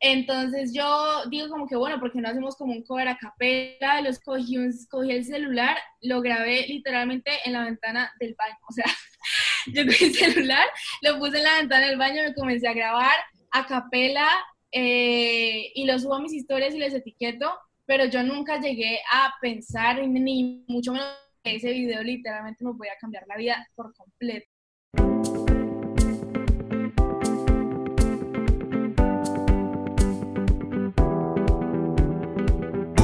Entonces yo digo como que, bueno, porque no hacemos como un cover a capela? Los cogí, cogí el celular, lo grabé literalmente en la ventana del baño. O sea, yo cogí el celular, lo puse en la ventana del baño, me comencé a grabar a capela eh, y lo subo a mis historias y les etiqueto, pero yo nunca llegué a pensar, ni mucho menos que ese video literalmente me podía cambiar la vida por completo.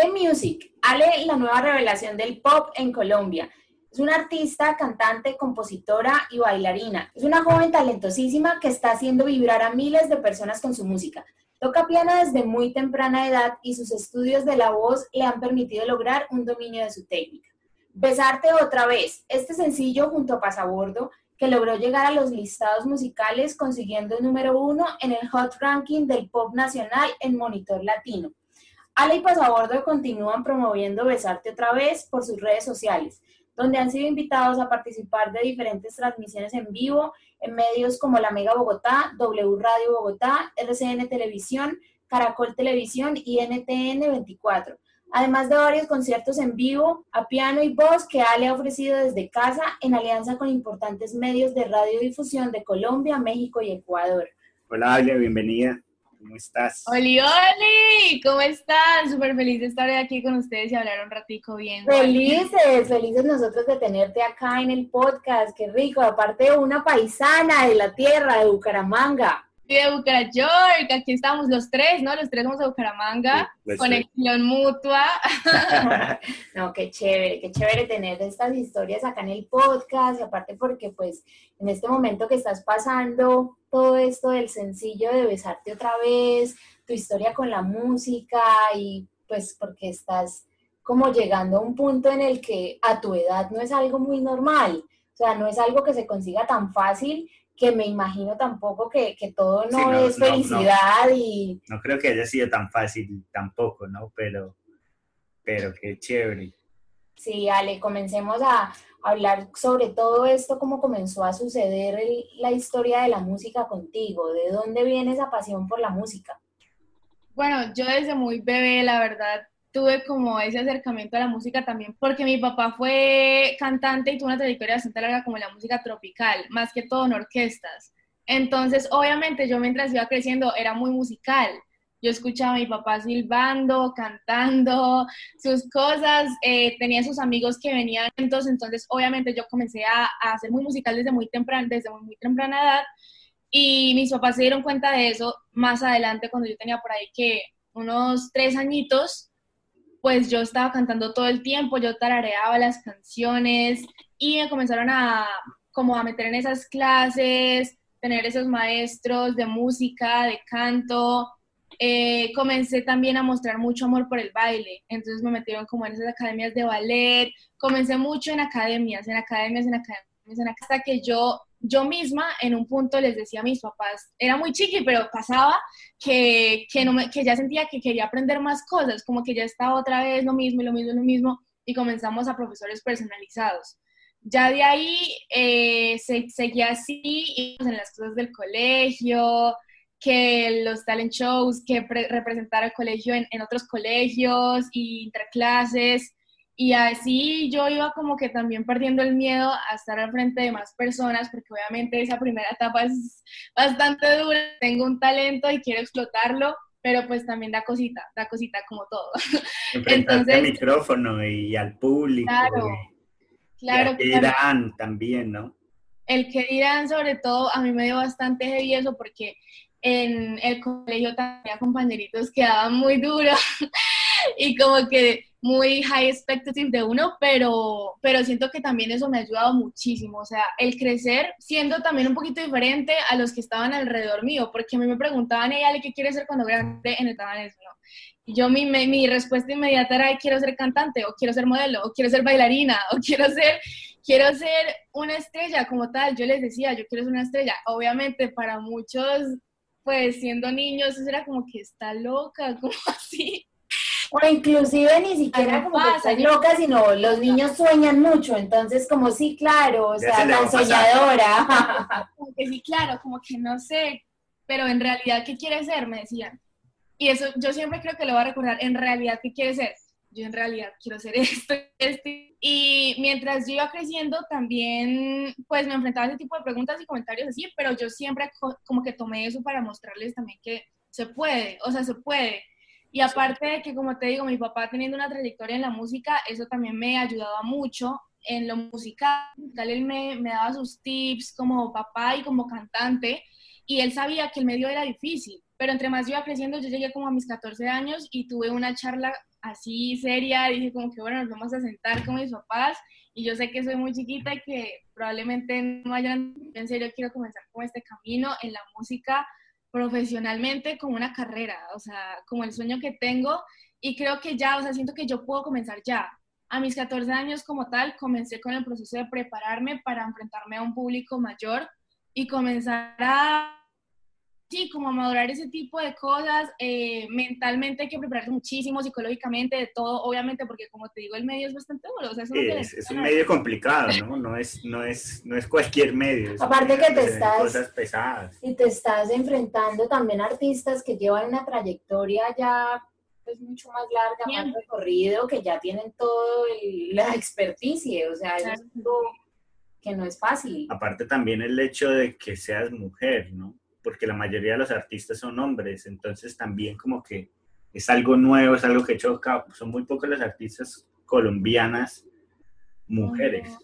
Ale Music, Ale la nueva revelación del pop en Colombia. Es una artista, cantante, compositora y bailarina. Es una joven talentosísima que está haciendo vibrar a miles de personas con su música. Toca piano desde muy temprana edad y sus estudios de la voz le han permitido lograr un dominio de su técnica. Besarte otra vez, este sencillo junto a Pasabordo, que logró llegar a los listados musicales consiguiendo el número uno en el Hot Ranking del Pop Nacional en Monitor Latino. Ale y Pasabordo continúan promoviendo Besarte otra vez por sus redes sociales, donde han sido invitados a participar de diferentes transmisiones en vivo en medios como La Mega Bogotá, W Radio Bogotá, RCN Televisión, Caracol Televisión y NTN 24 además de varios conciertos en vivo a piano y voz que Ale ha ofrecido desde casa en alianza con importantes medios de radiodifusión de Colombia, México y Ecuador. Hola Ale, bienvenida. ¿Cómo estás? Oli, Oli, ¿cómo están? Súper feliz de estar aquí con ustedes y hablar un ratico bien. Felices, felices nosotros de tenerte acá en el podcast, qué rico, aparte de una paisana de la tierra de Bucaramanga de Bucaramanga, aquí estamos los tres, ¿no? Los tres somos de Bucaramanga, conexión mutua. no, qué chévere, qué chévere tener estas historias acá en el podcast, y aparte porque pues en este momento que estás pasando todo esto del sencillo de besarte otra vez, tu historia con la música y pues porque estás como llegando a un punto en el que a tu edad no es algo muy normal, o sea, no es algo que se consiga tan fácil que me imagino tampoco que, todo no, es felicidad y... No creo que haya sido tan fácil tampoco, ¿no? Pero, pero qué chévere. Sí, Ale, comencemos a hablar sobre todo esto, cómo comenzó a suceder la historia de la música contigo, de dónde viene esa pasión por la música. Bueno, yo desde muy bebé, la verdad, tuve como ese acercamiento a la música también porque mi papá fue cantante y tuvo una trayectoria bastante larga como la música tropical, más que todo en orquestas. Entonces, obviamente, yo mientras iba creciendo era muy musical. Yo escuchaba a mi papá silbando, cantando sus cosas, eh, tenía sus amigos que venían, entonces, entonces obviamente yo comencé a, a ser muy musical desde muy, temprana, desde muy, muy temprana edad y mis papás se dieron cuenta de eso más adelante cuando yo tenía por ahí que unos tres añitos, pues yo estaba cantando todo el tiempo, yo tarareaba las canciones y me comenzaron a como a meter en esas clases, tener esos maestros de música, de canto. Eh, comencé también a mostrar mucho amor por el baile, entonces me metieron como en esas academias de ballet, comencé mucho en academias, en academias, en academias, en academias, hasta que yo yo misma en un punto les decía a mis papás, era muy chiqui, pero pasaba que, que, no que ya sentía que quería aprender más cosas, como que ya estaba otra vez lo mismo y lo mismo y lo mismo, y comenzamos a profesores personalizados. Ya de ahí eh, se, seguía así, en las cosas del colegio, que los talent shows, que representar al colegio en, en otros colegios y interclases. Y así yo iba como que también perdiendo el miedo a estar al frente de más personas, porque obviamente esa primera etapa es bastante dura. Tengo un talento y quiero explotarlo, pero pues también da cosita, da cosita como todo. Entonces, al micrófono y al público. Claro, claro. el que dirán también, ¿no? El que dirán, sobre todo, a mí me dio bastante heavy eso porque en el colegio también compañeritos que daban muy duro y como que muy high expectative de uno, pero, pero siento que también eso me ha ayudado muchísimo, o sea, el crecer siendo también un poquito diferente a los que estaban alrededor mío, porque a mí me preguntaban, ella, ¿qué quiere ser cuando grande en el eso, ¿no? Y yo mi, mi respuesta inmediata era, quiero ser cantante, o quiero ser modelo, o quiero ser bailarina, o quiero ser, quiero ser una estrella como tal, yo les decía, yo quiero ser una estrella, obviamente para muchos, pues siendo niños, eso era como que está loca, como así, o inclusive ni siquiera como que loca, sino los niños sueñan mucho, entonces como sí, claro, o sea, tan soñadora. Como que sí, claro, como que no sé, pero en realidad, ¿qué quiere ser? Me decían. Y eso yo siempre creo que lo voy a recordar, en realidad, ¿qué quiere ser? Yo en realidad quiero ser esto, esto. Y mientras yo iba creciendo, también pues me enfrentaba a ese tipo de preguntas y comentarios así, pero yo siempre como que tomé eso para mostrarles también que se puede, o sea, se puede y aparte de que, como te digo, mi papá teniendo una trayectoria en la música, eso también me ayudaba mucho en lo musical. Él me, me daba sus tips como papá y como cantante, y él sabía que el medio era difícil. Pero entre más iba creciendo, yo llegué como a mis 14 años y tuve una charla así seria, dije como que bueno, nos vamos a sentar con mis papás y yo sé que soy muy chiquita y que probablemente no hayan, en serio quiero comenzar con este camino en la música profesionalmente como una carrera, o sea, como el sueño que tengo y creo que ya, o sea, siento que yo puedo comenzar ya. A mis 14 años como tal, comencé con el proceso de prepararme para enfrentarme a un público mayor y comenzar a sí, como madurar ese tipo de cosas. Eh, mentalmente hay que prepararse muchísimo, psicológicamente, de todo, obviamente, porque como te digo, el medio es bastante duro. es, un medio complicado, ¿no? No es, no es, no es cualquier medio. Aparte que te estás... Cosas pesadas. Y te estás enfrentando también a artistas que llevan una trayectoria ya pues mucho más larga, más recorrido, que ya tienen todo la experticia, o sea, es algo que no es fácil. Aparte también el hecho de que seas mujer, ¿no? Porque la mayoría de los artistas son hombres, entonces también como que es algo nuevo, es algo que choca, son muy pocos las artistas colombianas mujeres.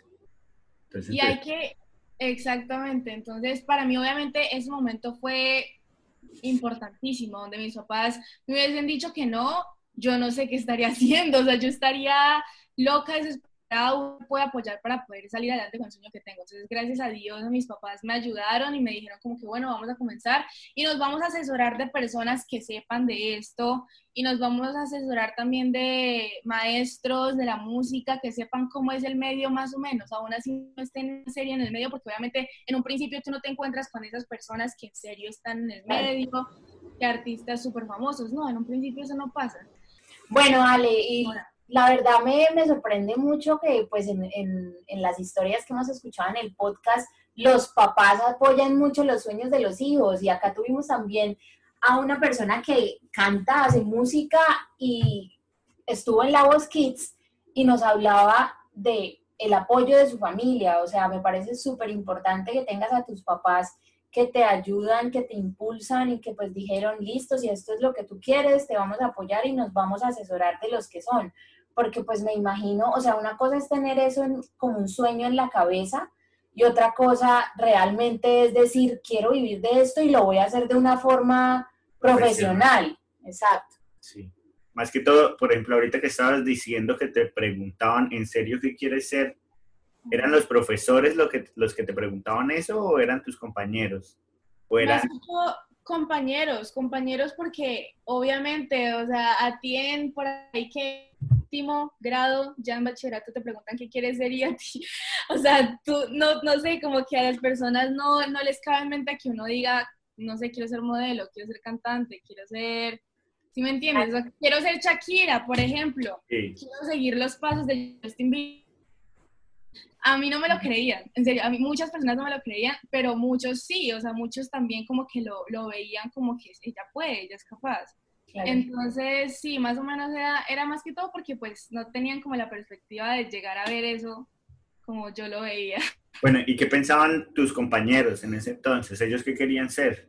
y hay que, exactamente, entonces para mí obviamente ese momento fue importantísimo, donde mis papás me hubiesen dicho que no, yo no sé qué estaría haciendo, o sea, yo estaría loca, cada uno puede apoyar para poder salir adelante con el sueño que tengo. Entonces, gracias a Dios, mis papás me ayudaron y me dijeron como que, bueno, vamos a comenzar y nos vamos a asesorar de personas que sepan de esto y nos vamos a asesorar también de maestros de la música que sepan cómo es el medio más o menos. Aún así no estén en serio en el medio porque obviamente en un principio tú no te encuentras con esas personas que en serio están en el medio, que artistas súper famosos. No, en un principio eso no pasa. Bueno, Ale, y la verdad me, me, sorprende mucho que pues en, en, las historias que hemos escuchado en el podcast, los papás apoyan mucho los sueños de los hijos. Y acá tuvimos también a una persona que canta, hace música y estuvo en La Voz Kids y nos hablaba de el apoyo de su familia, o sea, me parece súper importante que tengas a tus papás que te ayudan, que te impulsan y que pues dijeron, listo, si esto es lo que tú quieres, te vamos a apoyar y nos vamos a asesorar de los que son porque pues me imagino, o sea, una cosa es tener eso como un sueño en la cabeza y otra cosa realmente es decir, quiero vivir de esto y lo voy a hacer de una forma profesional. Exacto. Sí. Más que todo, por ejemplo, ahorita que estabas diciendo que te preguntaban, ¿en serio qué quieres ser? ¿Eran los profesores lo que, los que te preguntaban eso o eran tus compañeros? ¿O eran compañeros, compañeros porque obviamente, o sea, a ti en por ahí que último grado, ya en bachillerato te preguntan qué quieres ser y a ti, o sea, tú, no, no sé, como que a las personas no, no les cabe en mente que uno diga, no sé, quiero ser modelo, quiero ser cantante, quiero ser, ¿sí me entiendes? quiero ser Shakira, por ejemplo, quiero seguir los pasos de Justin Bieber a mí no me lo creían, en serio, a mí muchas personas no me lo creían, pero muchos sí, o sea, muchos también como que lo, lo veían como que ella puede, ella es capaz. Entonces, sí, más o menos era, era más que todo porque pues no tenían como la perspectiva de llegar a ver eso como yo lo veía. Bueno, ¿y qué pensaban tus compañeros en ese entonces? ¿Ellos qué querían ser?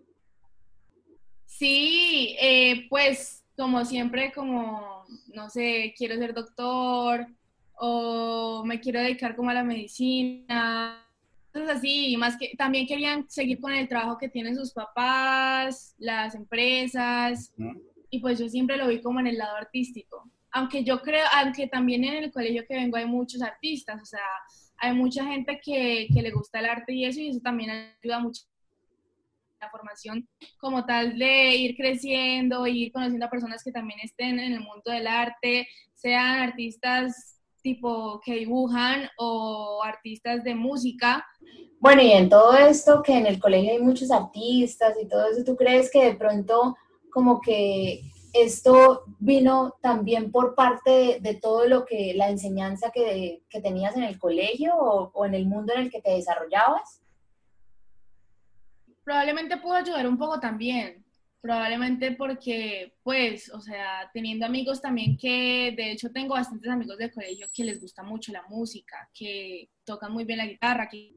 Sí, eh, pues como siempre, como, no sé, quiero ser doctor, o me quiero dedicar como a la medicina, cosas así, más que también querían seguir con el trabajo que tienen sus papás, las empresas, y pues yo siempre lo vi como en el lado artístico. aunque yo creo, aunque también en el colegio que vengo hay muchos artistas, o sea, hay mucha gente que, que le gusta el arte y eso, y eso también ayuda mucho la formación como tal de ir creciendo, ir conociendo a personas que también estén en el mundo del arte, sean artistas tipo que dibujan o artistas de música. Bueno, y en todo esto que en el colegio hay muchos artistas y todo eso, ¿tú crees que de pronto como que esto vino también por parte de, todo lo que, la enseñanza que, que tenías en el colegio o, o, en el mundo en el que te desarrollabas? Probablemente pudo ayudar un poco también, probablemente porque, pues, o sea, teniendo amigos también que, de hecho, tengo bastantes amigos del colegio que les gusta mucho la música, que tocan muy bien la guitarra, que,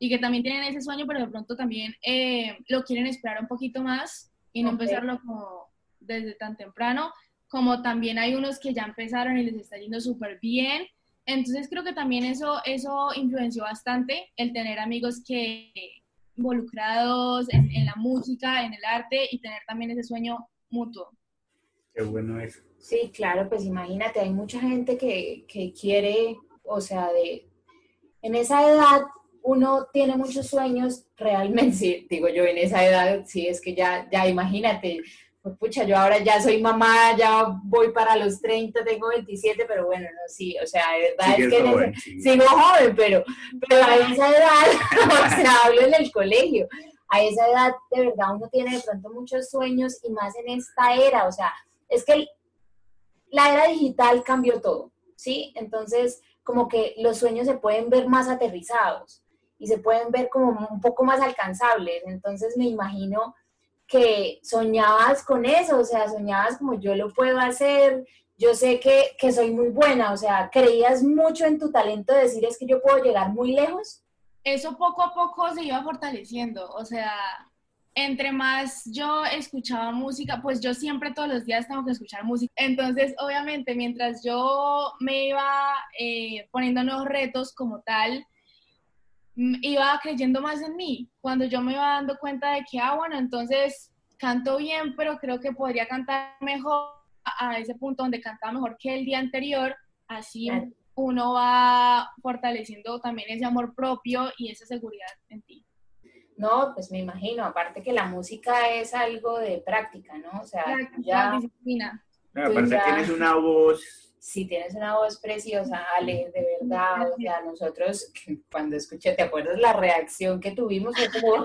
y que también tienen ese sueño, pero de pronto también eh, lo quieren esperar un poquito más y no okay. empezarlo como desde tan temprano, como también hay unos que ya empezaron y les está yendo súper bien. Entonces creo que también eso, eso influenció bastante, el tener amigos que involucrados en, en, la música, en el arte y tener también ese sueño mutuo. Qué bueno eso. Sí, claro, pues imagínate, hay mucha gente que, que quiere, o sea, de, en esa edad uno tiene muchos sueños, realmente, sí, digo yo, en esa edad, sí, es que ya, ya imagínate, pues, pucha, yo ahora ya soy mamá, ya voy para los 30, tengo 27, pero bueno, no, sí, o sea, de verdad es que joven, ese, sí. sigo joven, pero, pero a esa edad, o sea, hablo en el colegio, a esa edad de verdad uno tiene de pronto muchos sueños y más en esta era, o sea, es que el, la era digital cambió todo, ¿sí? Entonces, como que los sueños se pueden ver más aterrizados y se pueden ver como un poco más alcanzables, entonces me imagino que soñabas con eso, o sea, soñabas como yo lo puedo hacer, yo sé que, que, soy muy buena, o sea, creías mucho en tu talento de decir es que yo puedo llegar muy lejos. Eso poco a poco se iba fortaleciendo, o sea, entre más yo escuchaba música, pues yo siempre todos los días tengo que escuchar música. Entonces, obviamente, mientras yo me iba eh, poniendo nuevos retos como tal, iba creyendo más en mí. Cuando yo me iba dando cuenta de que, ah, bueno, entonces canto bien, pero creo que podría cantar mejor a ese punto donde cantaba mejor que el día anterior, así uno va fortaleciendo también ese amor propio y esa seguridad en ti. No, pues me imagino, aparte que la música es algo de práctica, ¿no? O sea, ya... disciplina. No, aparte ya... tienes una voz sí tienes una voz preciosa, Ale, de verdad, o sea, nosotros cuando escuché, ¿te acuerdas la reacción que tuvimos? Como,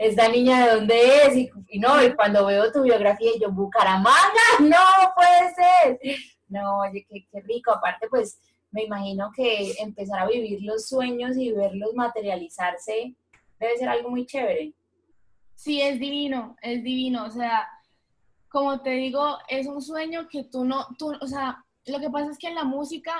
¿esta niña de dónde es? Y, y, no, y cuando veo tu biografía, y yo, Bucaramanga, no puede ser. No, oye, qué, qué rico, aparte pues me imagino que empezar a vivir los sueños y verlos materializarse debe ser algo muy chévere. Sí, es divino, es divino, o sea, como te digo, es un sueño que tú no, tú, o sea, lo que pasa es que en la música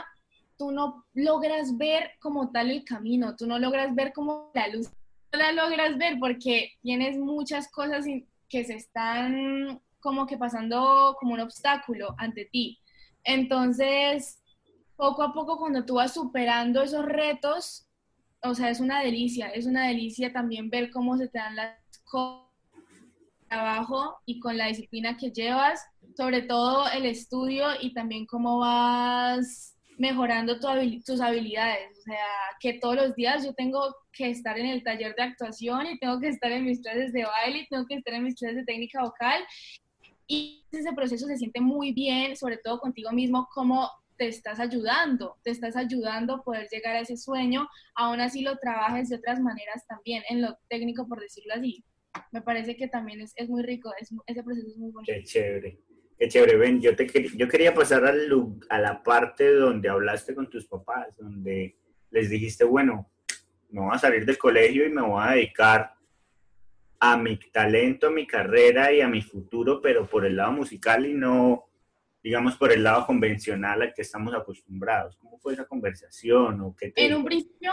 tú no logras ver como tal el camino, tú no logras ver como la luz, no la logras ver porque tienes muchas cosas que se están como que pasando como un obstáculo ante ti. Entonces, poco a poco cuando tú vas superando esos retos, o sea, es una delicia, es una delicia también ver cómo se te dan las cosas trabajo y con la disciplina que llevas, sobre todo el estudio y también cómo vas mejorando tu tus habilidades. O sea, que todos los días yo tengo que estar en el taller de actuación y tengo que estar en mis clases de baile y tengo que estar en mis clases de técnica vocal. Y ese proceso se siente muy bien, sobre todo contigo mismo, cómo te estás ayudando, te estás ayudando a poder llegar a ese sueño, aún así lo trabajes de otras maneras también, en lo técnico, por decirlo así me parece que también es, es muy rico, es, ese proceso es muy bonito. Qué chévere, qué chévere. Ven, yo, te, yo quería pasar al, a la parte donde hablaste con tus papás, donde les dijiste, bueno, me voy a salir del colegio y me voy a dedicar a mi talento, a mi carrera y a mi futuro, pero por el lado musical y no, digamos, por el lado convencional al que estamos acostumbrados. ¿Cómo fue esa conversación? O qué en un principio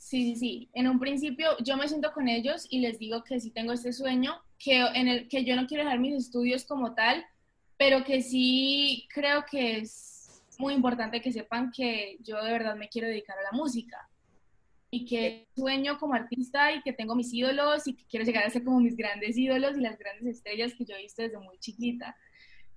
Sí, sí, sí. En un principio yo me siento con ellos y les digo que sí tengo este sueño, que, en el, que yo no quiero dejar mis estudios como tal, pero que sí creo que es muy importante que sepan que yo de verdad me quiero dedicar a la música y que sueño como artista y que tengo mis ídolos y que quiero llegar a ser como mis grandes ídolos y las grandes estrellas que yo he visto desde muy chiquita.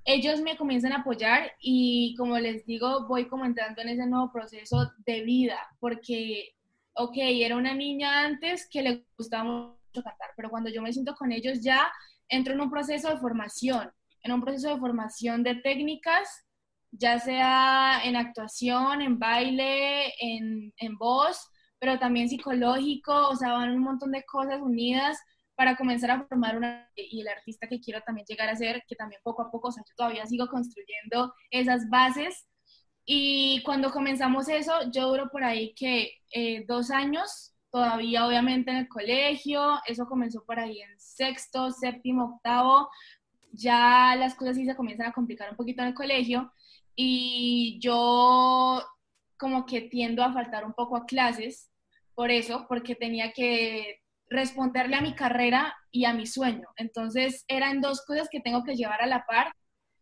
ellos me comienzan a apoyar y como les digo, voy como entrando en ese nuevo proceso de vida, porque, ok, era una niña antes que le gustaba mucho cantar, pero cuando yo me siento con ellos ya entro en un proceso de formación, en un proceso de formación de técnicas, ya sea en actuación, en baile, en, en voz, pero también psicológico, o sea, van un montón de cosas unidas para comenzar a formar una y el artista que quiero también llegar a ser, que también poco a poco, o sea, yo todavía sigo construyendo esas bases. Y cuando comenzamos eso, yo duro por ahí que eh, dos años, todavía obviamente en el colegio, eso comenzó por ahí en sexto, séptimo, octavo, ya las cosas sí se comienzan a complicar un poquito en el colegio y yo como que tiendo a faltar un poco a clases por eso, porque tenía que responderle a mi carrera y a mi sueño. Entonces eran dos cosas que tengo que llevar a la par.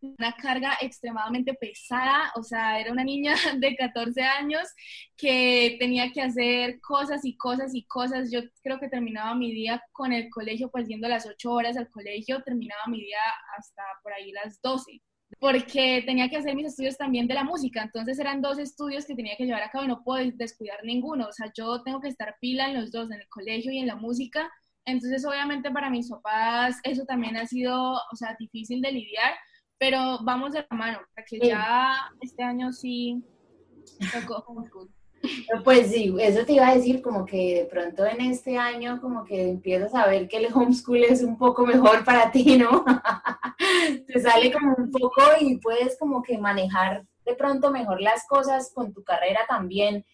Una carga extremadamente pesada, o sea, era una niña de 14 años que tenía que hacer cosas y cosas y cosas. Yo creo que terminaba mi día con el colegio, pues yendo las 8 horas al colegio, terminaba mi día hasta por ahí las 12 porque tenía que hacer mis estudios también de la música, entonces eran dos estudios que tenía que llevar a cabo y no puedo descuidar ninguno, o sea, yo tengo que estar pila en los dos, en el colegio y en la música, entonces obviamente para mis papás eso también ha sido, o sea, difícil de lidiar, pero vamos de la mano, para que ya este año sí tocó pues sí, eso te iba a decir, como que de pronto en este año como que empiezas a ver que el homeschool es un poco mejor para ti, ¿no? te sale como un poco y puedes como que manejar de pronto mejor las cosas con tu carrera también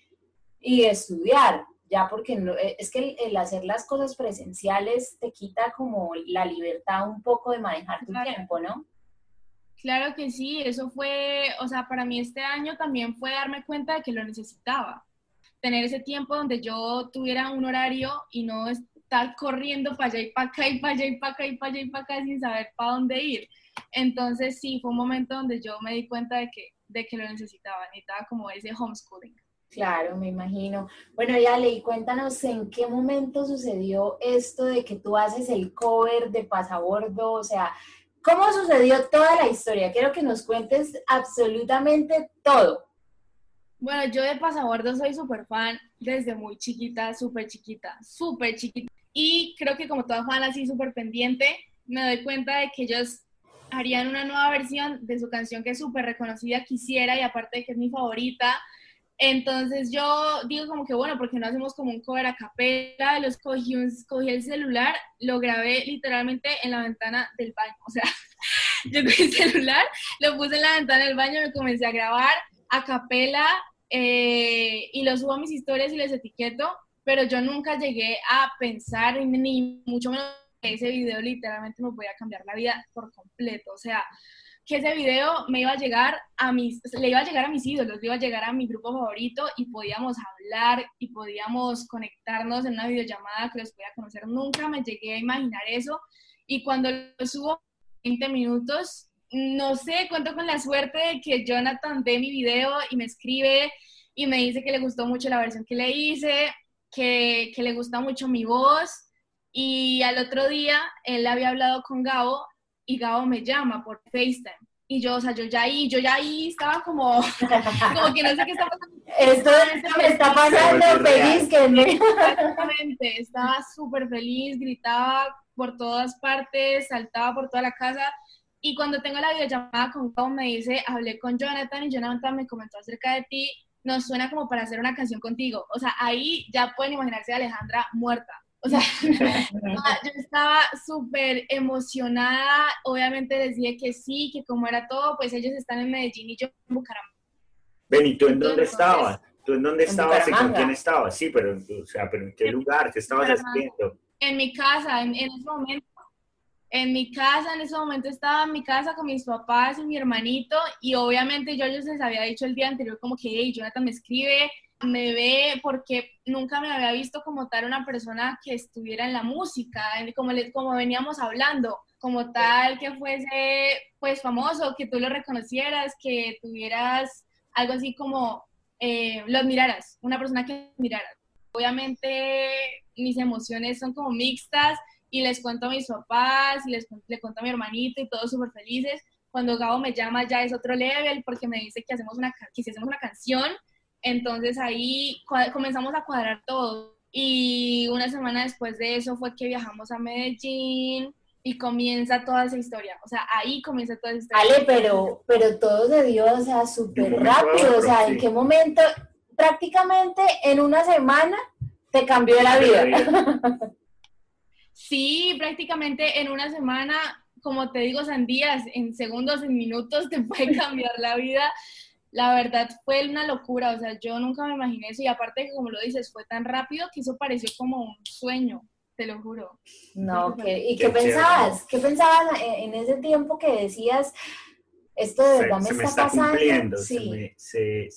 y estudiar, ya porque no, eh, es que el, hacer las cosas presenciales te quita como la libertad un poco de manejar tu tiempo, ¿no? Claro que sí, eso fue, o sea, para mí este año también fue darme cuenta de que lo necesitaba. Tener ese tiempo donde yo tuviera un horario y no estar corriendo para allá y para acá y para allá y para acá y para allá y para acá sin saber para dónde ir. Entonces sí, fue un momento donde yo me di cuenta de que, de que lo necesitaba, necesitaba como ese homeschooling. Claro, me imagino. Bueno, ya leí, cuéntanos en qué momento sucedió esto de que tú haces el cover de Pasabordo, o sea, ¿Cómo sucedió toda la historia? Quiero que nos cuentes absolutamente todo. Bueno, yo de Pasabordo soy súper fan desde muy chiquita, súper chiquita, súper chiquita. Y creo que como toda fan así súper pendiente, me doy cuenta de que ellos harían una nueva versión de su canción que es súper reconocida, quisiera, y aparte de que es mi favorita, entonces yo digo como que bueno, porque no hacemos como un cover a capela, los cogí, cogí el celular, lo grabé literalmente en la ventana del baño, o sea, yo cogí el celular, lo puse en la ventana del baño, me comencé a grabar a capela eh, y lo subo a mis historias y les etiqueto, pero yo nunca llegué a pensar ni mucho menos que ese video literalmente me podía cambiar la vida por completo, o sea, que ese video me iba a llegar a mis, le iba a llegar a mis ídolos, le iba a llegar a mi grupo favorito y podíamos hablar y podíamos conectarnos en una videollamada que los podía conocer. Nunca me llegué a imaginar eso y cuando lo subo 20 minutos, no sé, cuento con la suerte de que Jonathan ve mi video y me escribe y me dice que le gustó mucho la versión que le hice, que, que le gusta mucho mi voz y al otro día él había hablado con Gabo y Gabo me llama por FaceTime. Y yo, o sea, yo ya ahí, yo ya ahí estaba como, como que no sé qué está pasando. Esto, me está pasando feliz que me... Exactamente, estaba súper feliz, gritaba por todas partes, saltaba por toda la casa. Y cuando tengo la videollamada con Gabo me dice, hablé con Jonathan y Jonathan me comentó acerca de ti, nos suena como para hacer una canción contigo. O sea, ahí ya pueden imaginarse a Alejandra muerta. O sea, yo estaba súper emocionada. Obviamente les dije que sí, que como era todo, pues ellos están en Medellín y yo en Bucaramanga. Ven, tú en dónde estabas? ¿Tú en dónde estabas y con quién estabas? Sí, pero, o sea, pero ¿en qué lugar? ¿Qué estabas haciendo? En mi casa, en, ese momento. En mi casa, en ese momento estaba en mi casa con mis papás y mi hermanito y obviamente yo, yo les había dicho el día anterior como que, hey, Jonathan me escribe, me ve porque nunca me había visto como tal una persona que estuviera en la música, como, como veníamos hablando, como tal que fuese pues famoso, que tú lo reconocieras, que tuvieras algo así como eh, lo admiraras, una persona que admiraras. Obviamente mis emociones son como mixtas y les cuento a mis papás y les le cuento a mi hermanito y todos súper felices, Cuando Gabo me llama ya es otro level porque me dice que hacemos una, que si hacemos una canción, entonces ahí comenzamos a cuadrar todo. Y una semana después de eso fue que viajamos a Medellín y comienza toda esa historia. O sea, ahí comienza toda esa historia. Ale, pero, pero todo se dio, o sea, súper rápido. O sea, ¿en qué momento? Prácticamente en una semana te cambió la vida. Sí, prácticamente en una semana, como te digo, Sandías, en segundos, en minutos te puede cambiar la vida la verdad fue una locura, o sea, yo nunca me imaginé eso y aparte que como lo dices, fue tan rápido que eso pareció como un sueño, te lo juro. No, ¿y qué, pensabas? ¿Qué pensabas en ese tiempo que decías, esto de verdad me, está, pasando? Sí.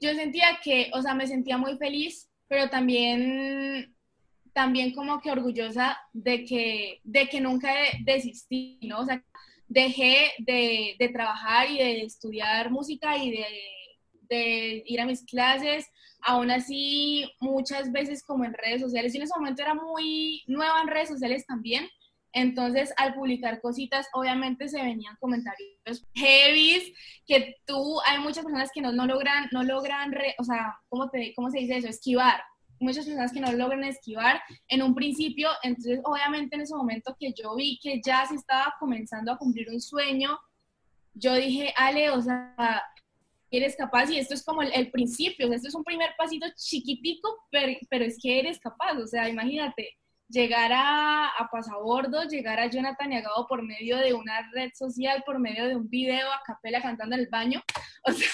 Yo sentía que, o sea, me sentía muy feliz, pero también también como que orgullosa de que, de que nunca desistí, ¿no? O sea, dejé de, de trabajar y de estudiar música y de, de, ir a mis clases, aún así muchas veces como en redes sociales, yo en ese momento era muy nueva en redes sociales también, entonces, al publicar cositas, obviamente se venían comentarios heavy, que tú, hay muchas personas que no, no logran, no logran, o sea, ¿cómo, te, ¿cómo se dice eso? Esquivar muchas personas que no logran esquivar en un principio, entonces obviamente en ese momento que yo vi que ya se estaba comenzando a cumplir un sueño, yo dije, Ale, o sea, eres capaz y esto es como el, principio, o sea, esto es un primer pasito chiquitico, pero, pero, es que eres capaz, o sea, imagínate, llegar a, a Pasabordo, llegar a Jonathan Yagado por medio de una red social, por medio de un video a capela cantando en el baño, o sea,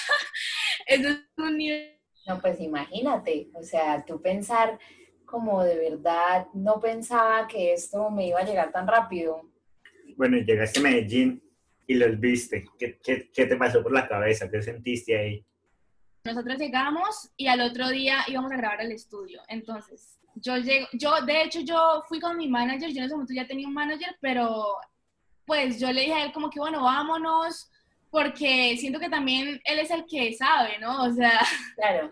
eso es un nivel no, pues imagínate, o sea, tú pensar como de verdad no pensaba que esto me iba a llegar tan rápido. Bueno, llegaste a Medellín y los viste. ¿Qué, te pasó por la cabeza? ¿Qué sentiste ahí? Nosotros llegamos y al otro día íbamos a grabar el estudio. Entonces, yo llego, yo, de hecho, yo fui con mi manager, yo en ese momento ya tenía un manager, pero pues yo le dije a él como que, bueno, vámonos, porque siento que también él es el que sabe, ¿no? O sea, claro.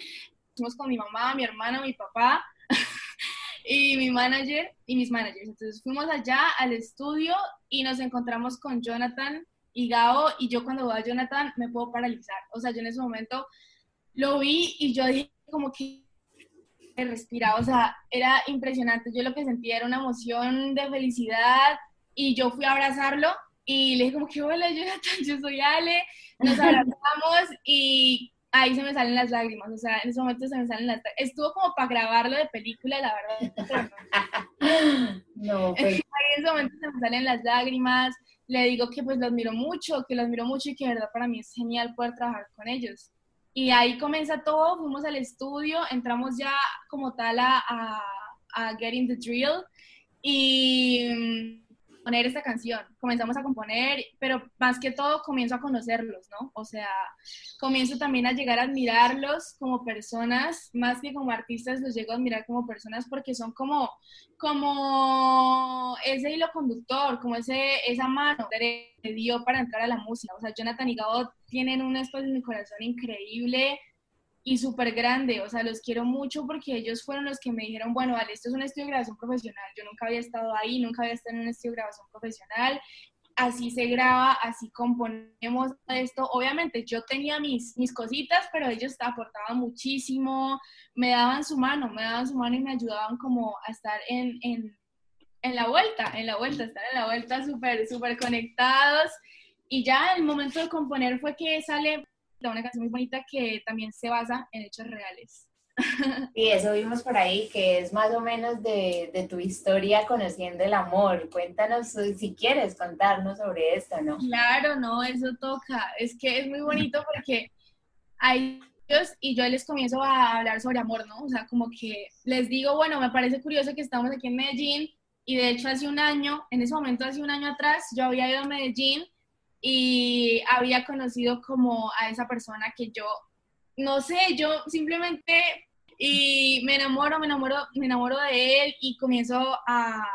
Fuimos con mi mamá, mi hermana, mi papá y mi manager y mis managers. Entonces fuimos allá al estudio y nos encontramos con Jonathan y Gao y yo cuando veo a Jonathan me puedo paralizar. O sea, yo en ese momento lo vi y yo dije como que respiraba, o sea, era impresionante. Yo lo que sentía era una emoción de felicidad y yo fui a abrazarlo y le dije como que, hola Jonathan, yo soy Ale, nos abrazamos y ahí se me salen las lágrimas, o sea, en ese momento se me salen las Estuvo como para grabarlo de película, la verdad. no, pues. Ahí en ese momento se me salen las lágrimas, le digo que pues los admiro mucho, que los admiro mucho y que de verdad para mí es genial poder trabajar con ellos. Y ahí comienza todo, fuimos al estudio, entramos ya como tal a, a, a Getting the Drill y poner esta canción, comenzamos a componer, pero más que todo comienzo a conocerlos, ¿no? O sea, comienzo también a llegar a admirarlos como personas, más que como artistas, los llego a admirar como personas porque son como, como ese hilo conductor, como ese, esa mano que dio para entrar a la música. O sea, Jonathan y Gabo tienen un espacio en mi corazón increíble y súper grande, o sea, los quiero mucho porque ellos fueron los que me dijeron, bueno, vale, esto es un estudio de grabación profesional, yo nunca había estado ahí, nunca había estado en un estudio de grabación profesional, así se graba, así componemos esto, obviamente yo tenía mis, mis cositas, pero ellos aportaban muchísimo, me daban su mano, me daban su mano y me ayudaban como a estar en, en, en la vuelta, en la vuelta, estar en la vuelta súper, súper conectados. Y ya el momento de componer fue que sale una canción muy bonita que también se basa en hechos reales. Y eso vimos por ahí, que es más o menos de, de, tu historia conociendo el amor. Cuéntanos si quieres contarnos sobre esto, ¿no? Claro, no, eso toca. Es que es muy bonito porque hay ellos y yo les comienzo a hablar sobre amor, ¿no? O sea, como que les digo, bueno, me parece curioso que estamos aquí en Medellín y de hecho hace un año, en ese momento hace un año atrás, yo había ido a Medellín y había conocido como a esa persona que yo, no sé, yo simplemente y me enamoro, me enamoro, me enamoro de él y comienzo a,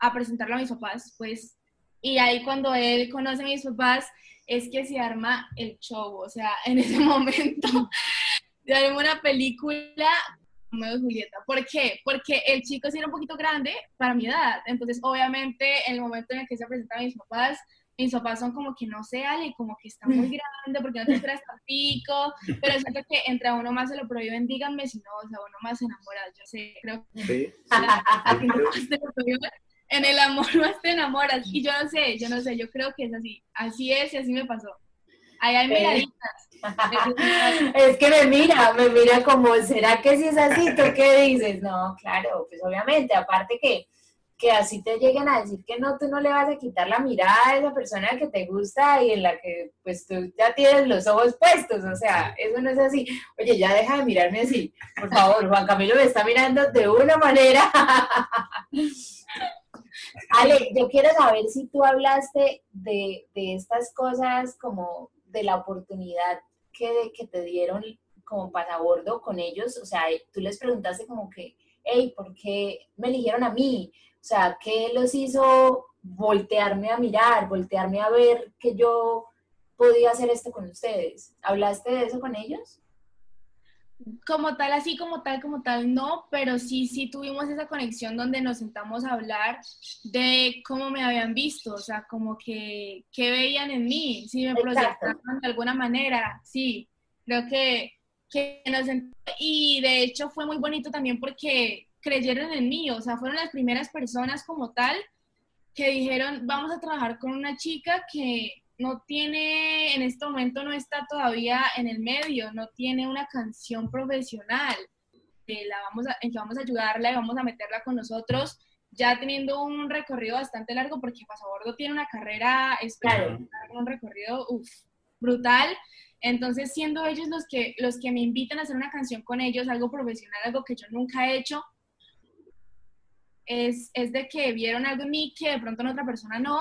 a presentarlo a mis papás, pues, y ahí cuando él conoce a mis papás es que se arma el show, o sea, en ese momento se arma una película de Julieta. ¿Por qué? Porque el chico sí era un poquito grande para mi edad. Entonces, obviamente, en el momento en el que se presenta a mis papás, mis papás son como que no se Ale, como que está muy grande, porque no te esperas tan pico, pero siento que entre a uno más se lo prohíben, díganme si no, o sea, uno más se enamora, yo sé, creo que Sí. en el amor más te enamoras, y yo no sé, yo no sé, yo creo que es así, así es y así me pasó. Ahí hay miraditas. Es que me mira, me mira como, ¿será que si es así? ¿Tú qué dices? No, claro, pues obviamente, aparte que, que así te lleguen a decir que no, tú no le vas a quitar la mirada a esa persona que te gusta y en la que pues tú ya tienes los ojos puestos, o sea, eso no es así. Oye, ya deja de mirarme así, por favor, Juan Camilo me está mirando de una manera. Ale, yo quiero saber si tú hablaste de, de estas cosas como de la oportunidad que, que te dieron como pasabordo con ellos, o sea, tú les preguntaste como que, hey, ¿por qué me eligieron a mí? O sea, ¿qué los hizo voltearme a mirar, voltearme a ver que yo podía hacer esto con ustedes? ¿Hablaste de eso con ellos? Como tal, así como tal, como tal, no, pero sí, sí tuvimos esa conexión donde nos sentamos a hablar de cómo me habían visto, o sea, como que, qué veían en mí, si me proyectaban de alguna manera, sí, creo que, que nos sent- y de hecho fue muy bonito también porque creyeron en mí, o sea, fueron las primeras personas como tal que dijeron, vamos a trabajar con una chica que no tiene, en este momento no está todavía en el medio, no tiene una canción profesional, que la vamos a, en que vamos a ayudarla y vamos a meterla con nosotros, ya teniendo un recorrido bastante largo, porque Pasabordo tiene una carrera espectacular, un recorrido uf, brutal. Entonces, siendo ellos los que, los que me invitan a hacer una canción con ellos, algo profesional, algo que yo nunca he hecho, es, es de que vieron algo en mí que de pronto en otra persona no,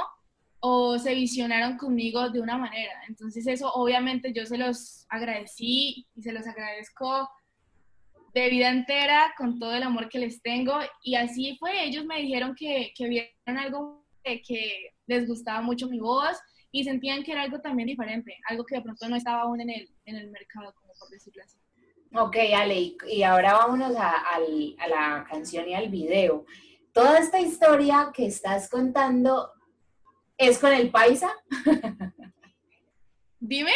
o se visionaron conmigo de una manera. Entonces eso obviamente yo se los agradecí y se los agradezco de vida entera con todo el amor que les tengo. Y así fue, ellos me dijeron que, que vieron algo que, les gustaba mucho mi voz y sentían que era algo también diferente, algo que de pronto no estaba aún en el, en el mercado, como por decirlo así. Ok, Ale, y, ahora vámonos a, a la canción y al video. Toda esta historia que estás contando es con el paisa. Dime.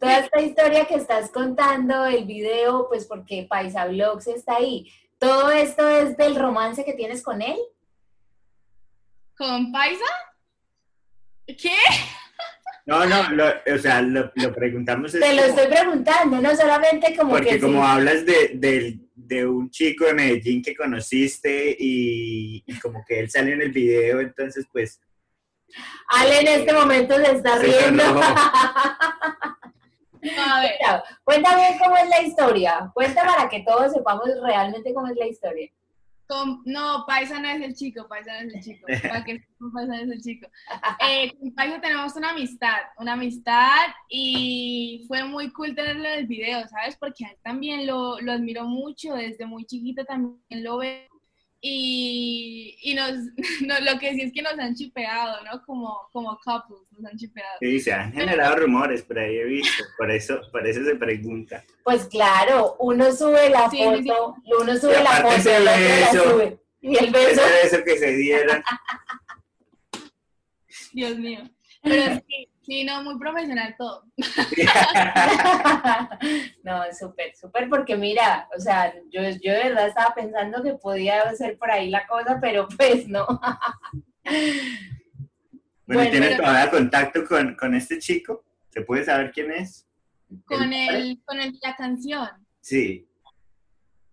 Toda esta historia que estás contando, el video, pues porque Paisa Vlogs está ahí. ¿Todo esto es del romance que tienes con él? ¿Con Paisa? ¿Qué? No, no, lo- o sea, lo, lo preguntamos es Te lo como- estoy preguntando, no solamente como porque que como sí. hablas de, del- de un chico de Medellín que conociste y, y como que él salió en el video, entonces pues Ale en este momento se está Se riendo. a ver. Cuéntame cómo es la historia. Cuenta para que todos sepamos realmente cómo es la historia. Con- no, Paisa no es el chico, Paisa no es el chico. Para que Paisa no es el chico. Eh, con Paisa tenemos una amistad, una amistad y fue muy cool tenerlo en el video, ¿sabes? Porque a él también lo, lo admiro mucho, desde muy chiquito también lo veo. Y, y nos, no, lo que sí es que nos han chipeado, ¿no? Como, como couples, nos han chipeado. sí, se han generado rumores, por ahí he visto, por eso, por eso se pregunta. Pues claro, uno sube la Sí, foto, uno sube Y la foto, ese la sube. Y el beso. Ese beso que se dieron, Dios mío. Pero sí, sí, no, muy profesional todo. no, súper, súper, porque mira, o sea, yo, yo de verdad estaba pensando que podía ser por ahí la cosa, pero pues no. bueno, Bueno, ¿tienes pero- todavía contacto con, con este chico? ¿Se puede saber quién es? Con El- el, con el, la canción. Sí,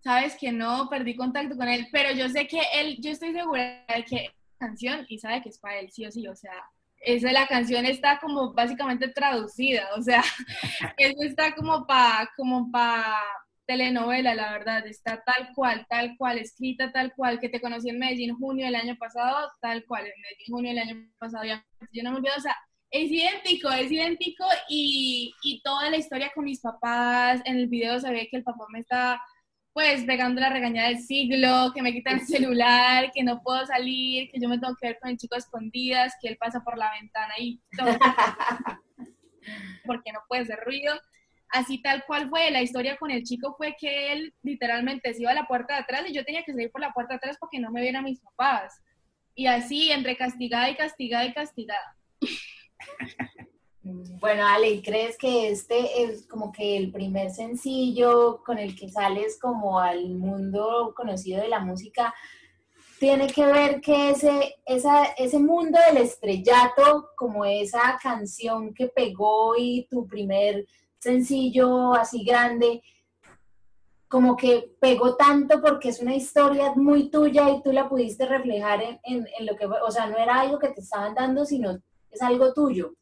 sabes que no, perdí contacto con él, pero yo sé que él, yo estoy segura de que canción y sabe que es para él, sí o sí, o sea, esa la canción está como básicamente traducida, o sea, eso está como para como pa telenovela, la verdad, está tal cual, tal cual, escrita tal cual, que te conocí en Medellín junio del año pasado, tal cual, en Medellín junio del año pasado, ya, yo no me olvido, o sea, es idéntico, es idéntico y, y toda la historia con mis papás, en el video se ve que el papá me está pues pegando la regañada del siglo, que me quitan el celular, que no puedo salir, que yo me tengo que ver con el chico a escondidas, que él pasa por la ventana y todo, porque no puede hacer ruido. Así tal cual fue, la historia con el chico fue que él literalmente se iba a la puerta de atrás y yo tenía que salir por la puerta de atrás porque no me vieran mis papás. Y así, entre castigada y castigada y castigada. Bueno, Ale, ¿crees que este es como que el primer sencillo con el que sales como al mundo conocido de la música tiene que ver que ese, ese mundo del estrellato, como esa canción que pegó y tu primer sencillo así grande, como que pegó tanto porque es una historia muy tuya y tú la pudiste reflejar en, lo que, o sea, no era algo que te estaban dando, sino es algo tuyo.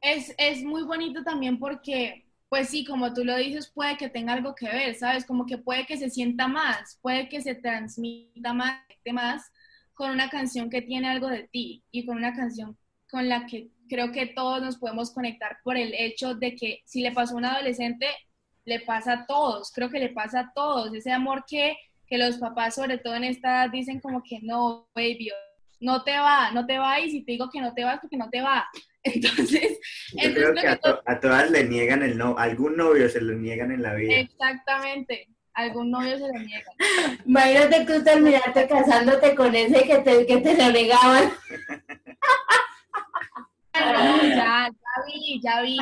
Es, es muy bonito también porque pues sí, como tú lo dices, puede que tenga algo que ver, ¿sabes? Como que puede que se sienta más, puede que se transmita más, más con una canción que tiene algo de ti y con una canción con la que creo que todos nos podemos conectar por el hecho de que si le pasó a un adolescente, le pasa a todos, creo que le pasa a todos, ese amor que, que los papás, sobre todo en esta edad, dicen como que no, baby, no te va, no te va, y si te digo que no te vas, porque no te va. Entonces, Yo creo que, a, todas le niegan el no, algún novio se lo niegan en la vida. Exactamente, algún novio se lo niegan. Imagínate tú terminaste casándote con ese que te, que te lo negaban. ya, ya vi, ya vi.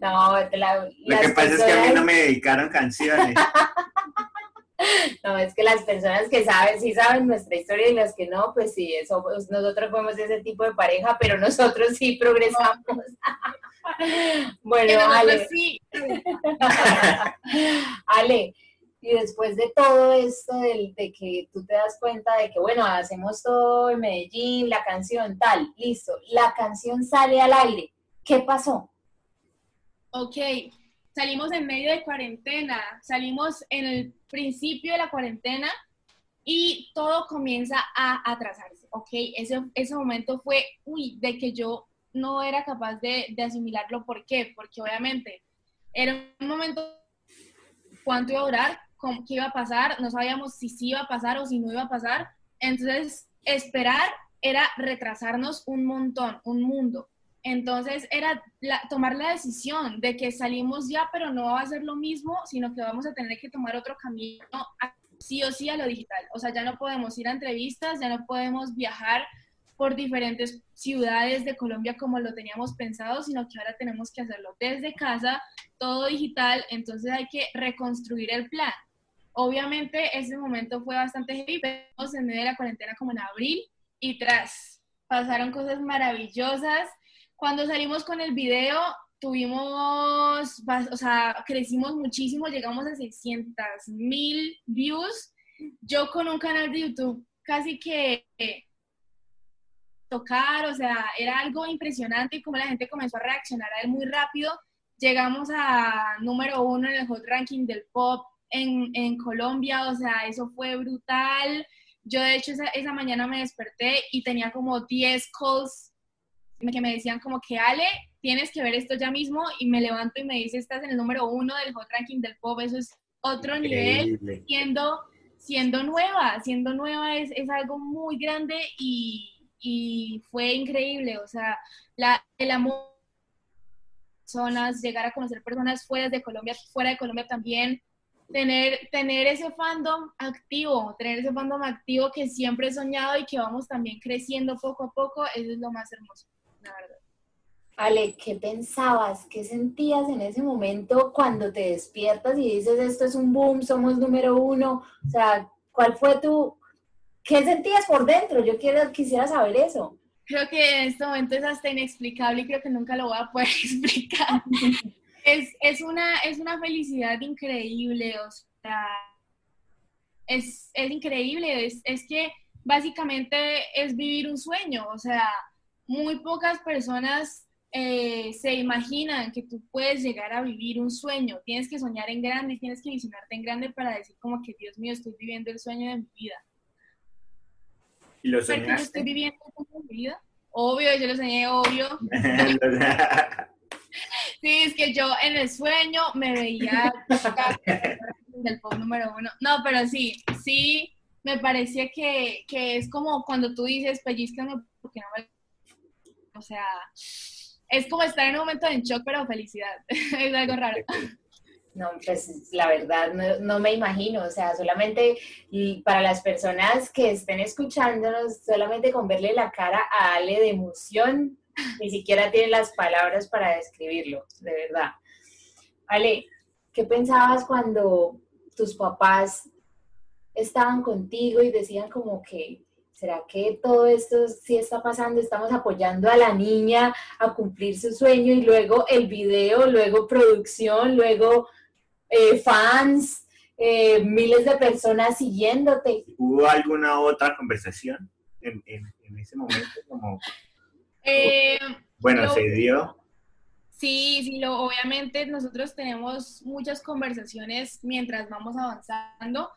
No, la, Lo que pasa es que a mí no me dedicaron canciones. No, es que las personas que saben, sí saben nuestra historia y las que no, pues sí, eso, pues, nosotros fuimos ese tipo de pareja, pero nosotros sí progresamos. bueno, Ale. Sí. Ale, y después de todo esto, de, de, que tú te das cuenta de que, bueno, hacemos todo en Medellín, la canción, tal, listo, la canción sale al aire. ¿Qué pasó? Ok, salimos en medio de cuarentena, salimos en el principio de la cuarentena y todo comienza a atrasarse, ¿ok? Ese, ese momento fue, uy, de que yo no era capaz de, de asimilarlo. ¿Por qué? Porque obviamente era un momento, ¿cuánto iba a durar? ¿Qué iba a pasar? No sabíamos si sí iba a pasar o si no iba a pasar. Entonces, esperar era retrasarnos un montón, un mundo. Entonces era tomar la decisión de que salimos ya, pero no va a ser lo mismo, sino que vamos a tener que tomar otro camino sí o sí a lo digital. O sea, ya no podemos ir a entrevistas, ya no podemos viajar por diferentes ciudades de Colombia como lo teníamos pensado, sino que ahora tenemos que hacerlo desde casa, todo digital, entonces hay que reconstruir el plan. Obviamente ese momento fue bastante heavy, pero en medio de la cuarentena como en abril y tras pasaron cosas maravillosas cuando salimos con el video, tuvimos, o sea, crecimos muchísimo, llegamos a 600 mil views. Yo con un canal de YouTube casi que tocar, o sea, era algo impresionante y como la gente comenzó a reaccionar a él muy rápido. Llegamos a número uno en el hot ranking del pop en, en Colombia, o sea, eso fue brutal. Yo de hecho esa, esa mañana me desperté y tenía como 10 calls que me decían como que Ale, tienes que ver esto ya mismo y me levanto y me dice, estás en el número uno del hot ranking del pop, eso es otro nivel, siendo, siendo nueva, siendo nueva es, es algo muy grande y, y, fue increíble, o sea, la, el amor personas, llegar a conocer personas fuera de Colombia, fuera de Colombia también, tener, tener ese fandom activo, tener ese fandom activo que siempre he soñado y que vamos también creciendo poco a poco, eso es lo más hermoso. Ale, ¿qué pensabas? ¿Qué sentías en ese momento cuando te despiertas y dices esto es un boom, somos número uno? O sea, ¿cuál fue tu... ¿Qué sentías por dentro? Yo quiero, quisiera saber eso. Creo que en este momento es hasta inexplicable y creo que nunca lo voy a poder explicar. es, es, una, es una felicidad increíble, o sea, es, es increíble, es, es que básicamente es vivir un sueño, o sea, muy pocas personas eh, se imaginan que tú puedes llegar a vivir un sueño. Tienes que soñar en grande y tienes que visionarte en grande para decir como que, Dios mío, estoy viviendo el sueño de mi vida. ¿Y lo soñaste? estoy viviendo el sueño de mi vida? Obvio, yo lo soñé, obvio. sí, es que yo en el sueño me veía del pop número uno. No, pero sí, sí, me parecía que, que es como cuando tú dices, pellizcame porque no me o sea, es como estar en un momento de shock, pero felicidad. es algo raro. No, pues la verdad no, me imagino, o sea, solamente para las personas que estén escuchándonos, solamente con verle la cara a Ale de emoción, ni siquiera tiene las palabras para describirlo, de verdad. Ale, ¿qué pensabas cuando tus papás estaban contigo y decían como que, ¿será que todo esto sí está pasando? Estamos apoyando a la niña a cumplir su sueño y luego el video, luego producción, luego eh, fans, eh, miles de personas siguiéndote. ¿Hubo alguna otra conversación en, ese momento? Como, eh, bueno, se dio. Sí, sí, lo, obviamente nosotros tenemos muchas conversaciones mientras vamos avanzando.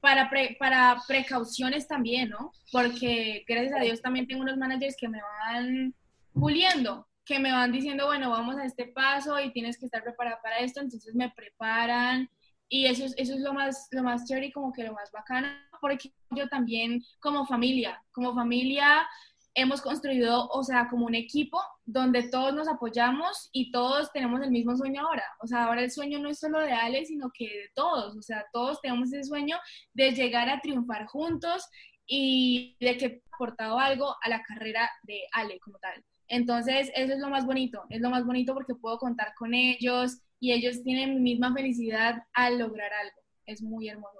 Para, para precauciones también, ¿no? Porque gracias a Dios también tengo unos managers que me van puliendo que me van diciendo, bueno, vamos a este paso y tienes que estar preparada para esto, entonces me preparan y eso es, eso es lo más, lo más chévere y como que lo más bacano, porque yo también como familia, como familia hemos construido, o sea, como un equipo donde todos nos apoyamos y todos tenemos el mismo sueño ahora. O sea, ahora el sueño no es solo de Ale, sino que de todos. O sea, todos tenemos ese sueño de llegar a triunfar juntos y de que ha aportado algo a la carrera de Ale como tal. Entonces, eso es lo más bonito, es lo más bonito porque puedo contar con ellos y ellos tienen mi misma felicidad al lograr algo. Es muy hermoso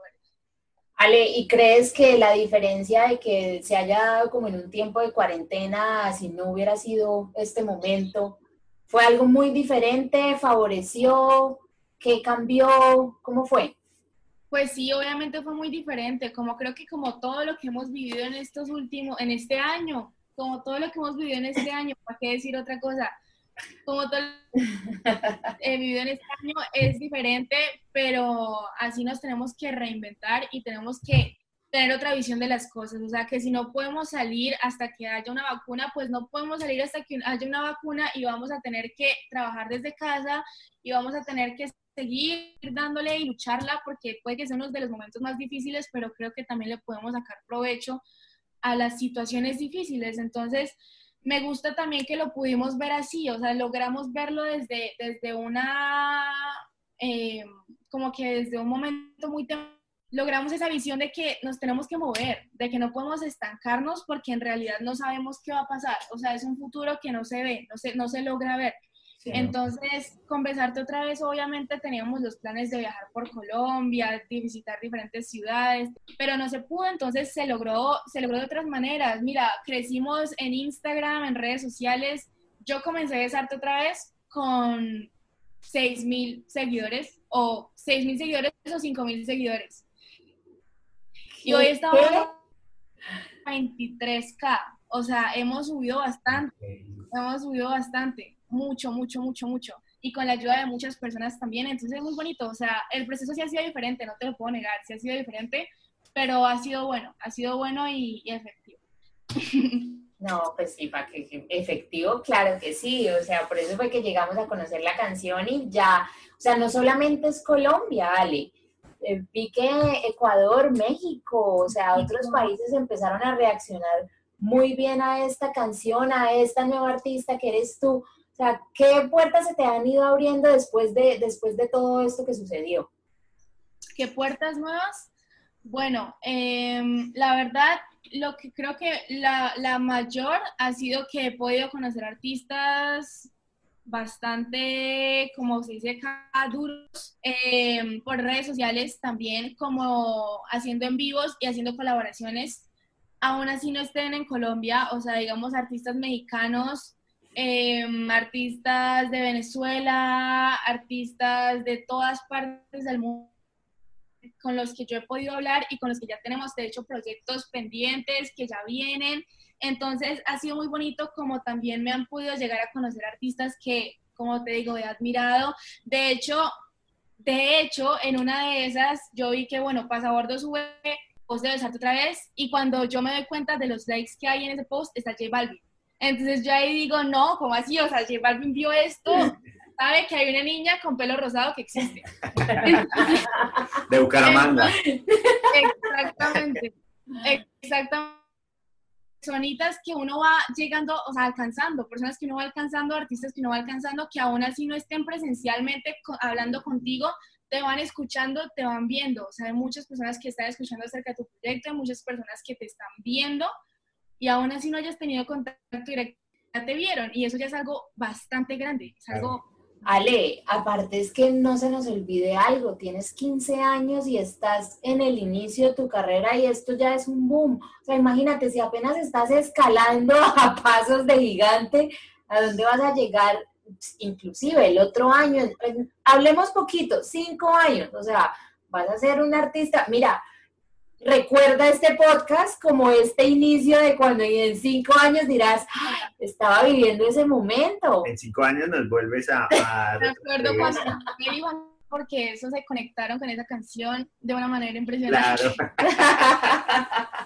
Ale, ¿y crees que la diferencia de que se haya dado como en un tiempo de cuarentena, si no hubiera sido este momento, fue algo muy diferente? ¿Favoreció? ¿Qué cambió? ¿Cómo fue? Pues sí, obviamente fue muy diferente, como creo que como todo lo que hemos vivido en estos últimos, en este año, como todo lo que hemos vivido en este año, ¿para qué decir otra cosa? Como que he vivido en este año es diferente, pero así nos tenemos que reinventar y tenemos que tener otra visión de las cosas. O sea, que si no podemos salir hasta que haya una vacuna, pues no podemos salir hasta que haya una vacuna y vamos a tener que trabajar desde casa y vamos a tener que seguir dándole y lucharla porque puede que sea uno de los momentos más difíciles, pero creo que también le podemos sacar provecho a las situaciones difíciles. Entonces, me gusta también que lo pudimos ver así, o sea, logramos verlo desde, desde una, eh, como que desde un momento muy logramos esa visión de que nos tenemos que mover, de que no podemos estancarnos porque en realidad no sabemos qué va a pasar, o sea, es un futuro que no se ve, no se, no se logra ver. Entonces, con Besarte otra vez, obviamente teníamos los planes de viajar por Colombia, de visitar diferentes ciudades, pero no se pudo, entonces se logró, se logró de otras maneras. Mira, crecimos en Instagram, en redes sociales. Yo comencé a Besarte otra vez con 6 mil seguidores, o 6 mil seguidores o 5 mil seguidores. Y hoy estamos en 23K. O sea, hemos subido bastante. Hemos subido bastante mucho, mucho, mucho, mucho. Y con la ayuda de muchas personas también. Entonces es muy bonito. O sea, el proceso sí ha sido diferente, no te lo puedo negar, sí ha sido diferente, pero ha sido bueno, ha sido bueno y, efectivo. No, pues sí, para que efectivo, claro que sí, o sea, por eso fue que llegamos a conocer la canción y ya, o sea, no solamente es Colombia, Ale, eh, vi que Ecuador, México, o sea, otros países empezaron a reaccionar muy bien a esta canción, a esta nueva artista que eres tú. O sea, ¿qué puertas se te han ido abriendo después de, después de todo esto que sucedió? ¿Qué puertas nuevas? Bueno, em, la verdad, lo que creo que la, mayor ha sido que he podido conocer artistas bastante, como se dice duros, em, por redes sociales también, como haciendo en vivos y haciendo colaboraciones, aún así no estén en Colombia, o sea, digamos artistas mexicanos Em, artistas de Venezuela, artistas de todas partes del mundo con los que yo he podido hablar y con los que ya tenemos, de hecho, proyectos pendientes que ya vienen. Entonces, ha sido muy bonito como también me han podido llegar a conocer artistas que, como te digo, he admirado. De hecho, de hecho, en una de esas yo vi que, bueno, Pasabordo sube post de besarte otra vez y cuando yo me doy cuenta de los likes que hay en ese post, está J Balvin. Entonces yo ahí digo, no, ¿cómo así? O sea, J Balvin vio esto, sabe que hay una niña con pelo rosado que existe. de Bucaramanga. Exactamente, exactamente. personitas que uno va llegando, o sea, alcanzando, personas que uno va alcanzando, artistas que uno va alcanzando, que aún así no estén presencialmente hablando contigo, te van escuchando, te van viendo. O sea, hay muchas personas que están escuchando acerca de tu proyecto, hay muchas personas que te están viendo y aún así no hayas tenido contacto directo, ya te vieron y eso ya es algo bastante grande, es algo Ale, aparte es que no se nos olvide algo, tienes 15 años y estás en el inicio de tu carrera y esto ya es un boom. O sea, imagínate, si apenas estás escalando a pasos de gigante, ¿a dónde vas a llegar? Inclusive el otro año, hablemos poquito, cinco años, o sea, vas a ser un artista. Mira, recuerda este podcast como este inicio de cuando en cinco años dirás, estaba viviendo ese momento. En cinco años nos vuelves a... Me acuerdo cuando iban porque eso se conectaron con esa canción de una manera impresionante. Claro.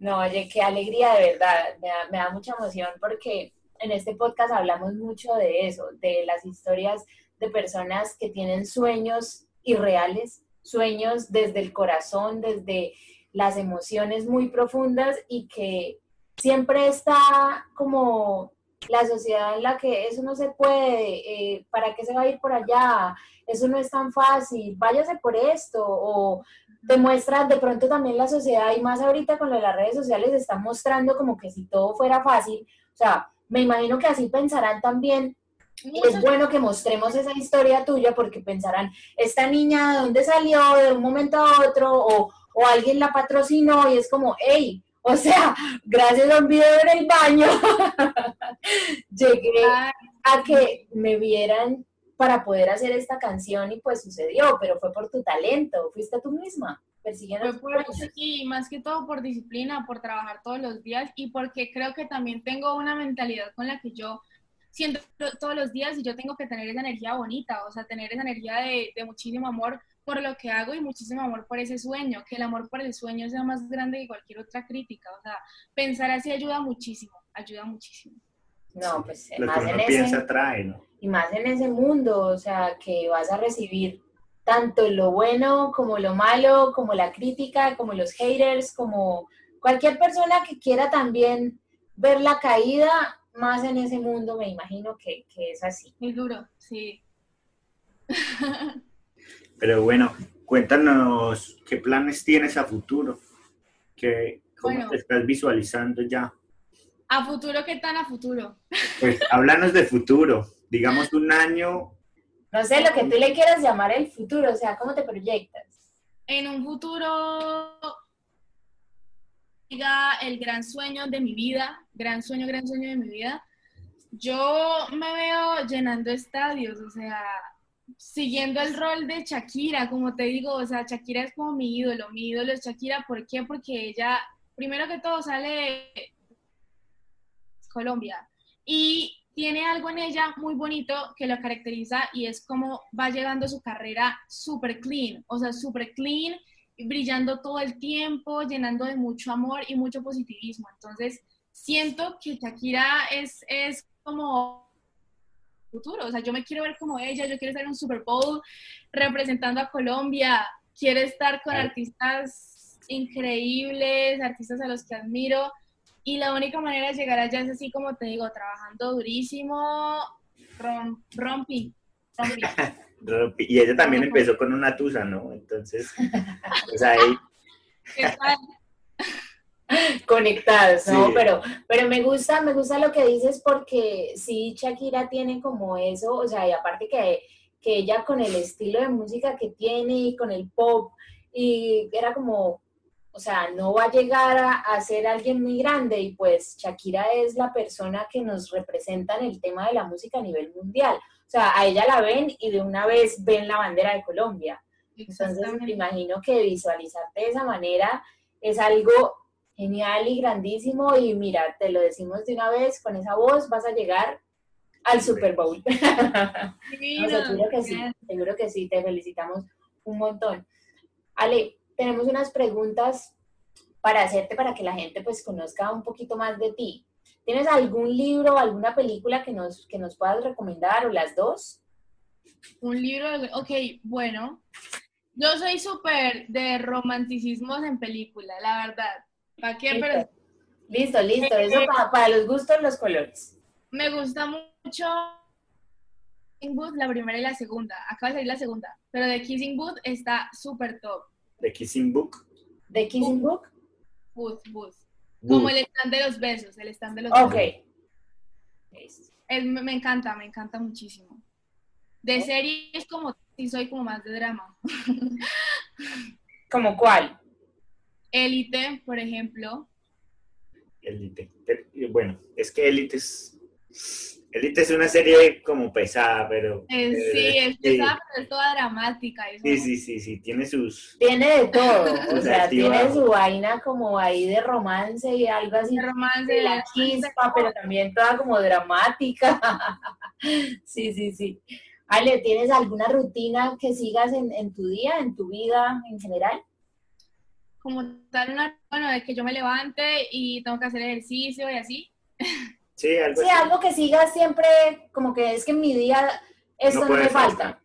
no, oye, qué alegría de verdad, me da, me da mucha emoción porque en este podcast hablamos mucho de eso, de las historias de personas que tienen sueños irreales sueños desde el corazón, desde las emociones muy profundas y que siempre está como la sociedad en la que eso no se puede, eh, ¿para qué se va a ir por allá? Eso no es tan fácil, váyase por esto, o demuestra de pronto también la sociedad, y más ahorita con de las redes sociales, está mostrando como que si todo fuera fácil, o sea, me imagino que así pensarán también es bueno que mostremos esa historia tuya porque pensarán, esta niña de dónde salió de un momento a otro o, o alguien la patrocinó y es como, hey, o sea, gracias a un video en el baño, llegué a que me vieran para poder hacer esta canción y pues sucedió, pero fue por tu talento, fuiste tú misma persiguiendo. Por, sí, más que todo por disciplina, por trabajar todos los días y porque creo que también tengo una mentalidad con la que yo siento todos los días y yo tengo que tener esa energía bonita, o sea, tener esa energía de, de, muchísimo amor por lo que hago y muchísimo amor por ese sueño, que el amor por el sueño sea más grande que cualquier otra crítica, o sea, pensar así ayuda muchísimo, ayuda muchísimo. No, pues lo más que uno piensa trae, ¿no? Y más en ese mundo, o sea, que vas a recibir tanto lo bueno como lo malo, como la crítica, como los haters, como cualquier persona que quiera también ver la caída, más en ese mundo, me imagino que, es así. Muy duro, sí. Pero bueno, cuéntanos qué planes tienes a futuro, ¿Qué, cómo te estás visualizando ya. ¿A futuro qué tan a futuro? Pues háblanos de futuro, digamos un año. No sé, lo que tú le quieras llamar el futuro, o sea, ¿cómo te proyectas? En un futuro el gran sueño de mi vida, gran sueño, gran sueño de mi vida, yo me veo llenando estadios, o sea, siguiendo el rol de Shakira, como te digo, o sea, Shakira es como mi ídolo, mi ídolo es Shakira, ¿por qué? Porque ella, primero que todo, sale de Colombia y tiene algo en ella muy bonito que lo caracteriza y es como va llegando su carrera súper clean, o sea, súper clean brillando todo el tiempo, llenando de mucho amor y mucho positivismo. Entonces, siento que Shakira es, es como futuro, o sea, yo me quiero ver como ella, yo quiero estar en un Super Bowl representando a Colombia, quiero estar con artistas increíbles, artistas a los que admiro, y la única manera de llegar allá es así como te digo, trabajando durísimo, rompi, rompi. Y ella también empezó con una tusa, ¿no? Entonces, pues ahí... Conectados, ¿no? Pero, pero me gusta, me gusta lo que dices porque sí, Shakira tiene como eso, o sea, y aparte que, que ella con el estilo de música que tiene y con el pop, y era como, o sea, no va a llegar a, a, ser alguien muy grande y pues Shakira es la persona que nos representa en el tema de la música a nivel mundial. O sea, a ella la ven y de una vez ven la bandera de Colombia. Entonces me imagino que visualizarte de esa manera es algo genial y grandísimo y mira, te lo decimos de una vez, con esa voz vas a llegar al Super Bowl. seguro que sí, seguro que sí, te felicitamos un montón. Ale, tenemos unas preguntas para hacerte para que la gente pues conozca un poquito más de ti. ¿Tienes algún libro o alguna película que nos, que nos puedas recomendar o las dos? Un libro, ok, bueno. Yo soy súper de romanticismos en película, la verdad. ¿Para qué? Pero Listo, listo. Eso Eh, para, para los gustos, los colores. Me gusta mucho Kissing Booth, la primera y la segunda. Acaba de salir la segunda. Pero de Kissing Booth está súper top. The Kissing Book. ¿De Kissing Book? Booth, Booth. Como el stand de los besos, el stand de los Ok. besos. Es- me, me encanta, me encanta muchísimo. De ¿Eh? series como, sí soy como más de drama. ¿Como cuál? Élite, por ejemplo. Y Bueno, es que Elite es. Elite es una serie como pesada, pero. Eh, eh, sí, es sí. pesada, pero es toda dramática. eso. Sí, sí, sí, sí, tiene sus. Tiene de todo. O sea, tiene su vaina como ahí de romance y algo así. De romance, de la chispa, pero también toda como dramática. Sí, sí, sí. Ale, ¿tienes alguna rutina que sigas en, en tu día, en tu vida en general? como tal una, bueno, de que yo me levante y tengo que hacer ejercicio y así. Sí, algo Sí, así. algo que sigas siempre, como que es que en mi día esto No no, me falta.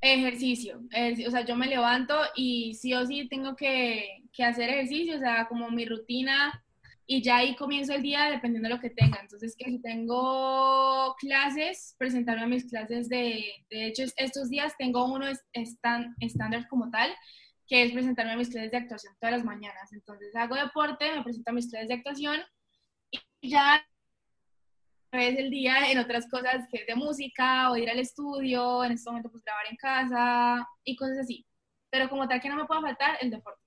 Ejercicio, ejerci- o sea, yo me levanto y sí o sí tengo que, que hacer ejercicio, o sea, como mi rutina y ya ahí comienzo el día dependiendo de lo que tenga. Entonces, que si tengo clases, presentarme a mis clases de, de hecho, es- estos días tengo uno estándar como tal, que es presentarme a mis clases de actuación todas las mañanas. Entonces, hago deporte, me presento a mis clases de actuación y ya vez el día en otras cosas que es de música o ir al estudio, en este momento pues grabar en casa y cosas así. Pero como tal que no me pueda faltar el deporte.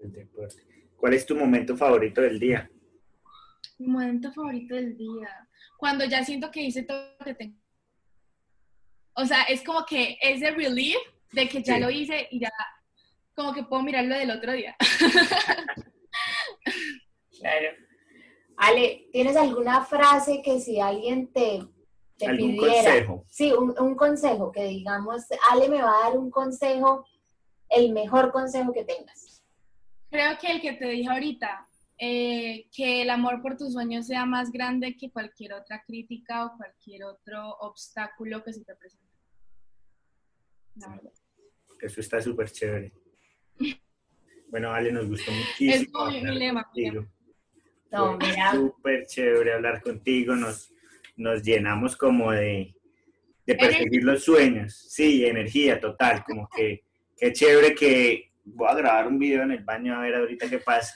El deporte. ¿Cuál es tu momento favorito del día? Mi momento favorito del día. Cuando ya siento que hice todo lo que tengo. O sea, es como que es de relief de que ya Sí. lo hice y ya como que puedo mirarlo del otro día. Claro. Ale, ¿tienes alguna frase que si alguien te, te ¿Algún pidiera? consejo? Sí, un, un consejo, que digamos, Ale me va a dar un consejo, el mejor consejo que tengas. Creo que el que te dije ahorita, eh, que el amor por tus sueños sea más grande que cualquier otra crítica o cualquier otro obstáculo que se te presente. La verdad. Eso está súper chévere. Bueno, Ale, nos gustó muchísimo. mi lema, mi contigo. No, Fue mira, Súper chévere hablar contigo. Nos, nos llenamos como de, de perseguir los sueños. Sí, energía total. Como que qué chévere que voy a grabar un video en el baño a ver ahorita qué pasa.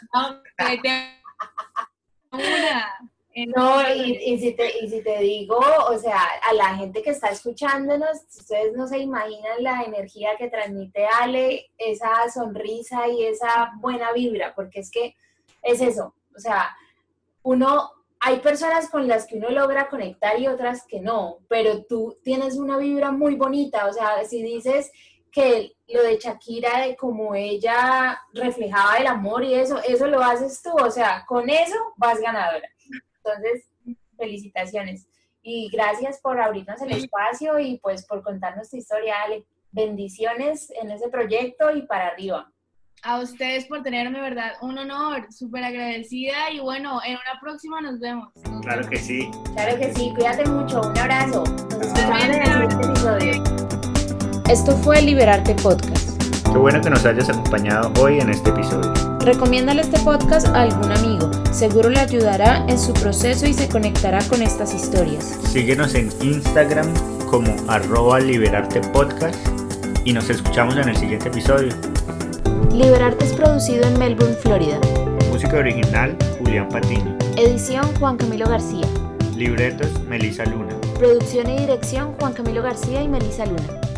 No, y, y si te, y si te digo, o sea, a la gente que está escuchándonos, ustedes no se imaginan la energía que transmite Ale, esa sonrisa y esa buena vibra, porque es que es eso, o sea, uno, hay personas con las que uno logra conectar y otras que no, pero tú tienes una vibra muy bonita, o sea, si dices que lo de Shakira, de cómo ella reflejaba el amor y eso, eso lo haces tú, o sea, con eso vas ganadora. Entonces, felicitaciones. Y gracias por abrirnos el espacio y pues por contarnos tu historia, Ale. Bendiciones en ese proyecto y para arriba. A ustedes por tenerme, ¿verdad? Un honor, súper agradecida y bueno, en una próxima nos vemos. Nos Claro vemos. que sí. Claro que sí, cuídate mucho, un abrazo. Nos escuchamos en el siguiente episodio. Esto fue Liberarte Podcast. Qué bueno que nos hayas acompañado hoy en este episodio. Recomiéndale este podcast a algún amigo. Seguro le ayudará en su proceso y se conectará con estas historias. Síguenos en Instagram como arroba liberarte podcast y nos escuchamos en el siguiente episodio. Liberarte es producido en Melbourne, Florida. Música original, Julián Patiño. Edición Juan Camilo García. Libretos, Melissa Luna. Producción y dirección Juan Camilo García y Melissa Luna.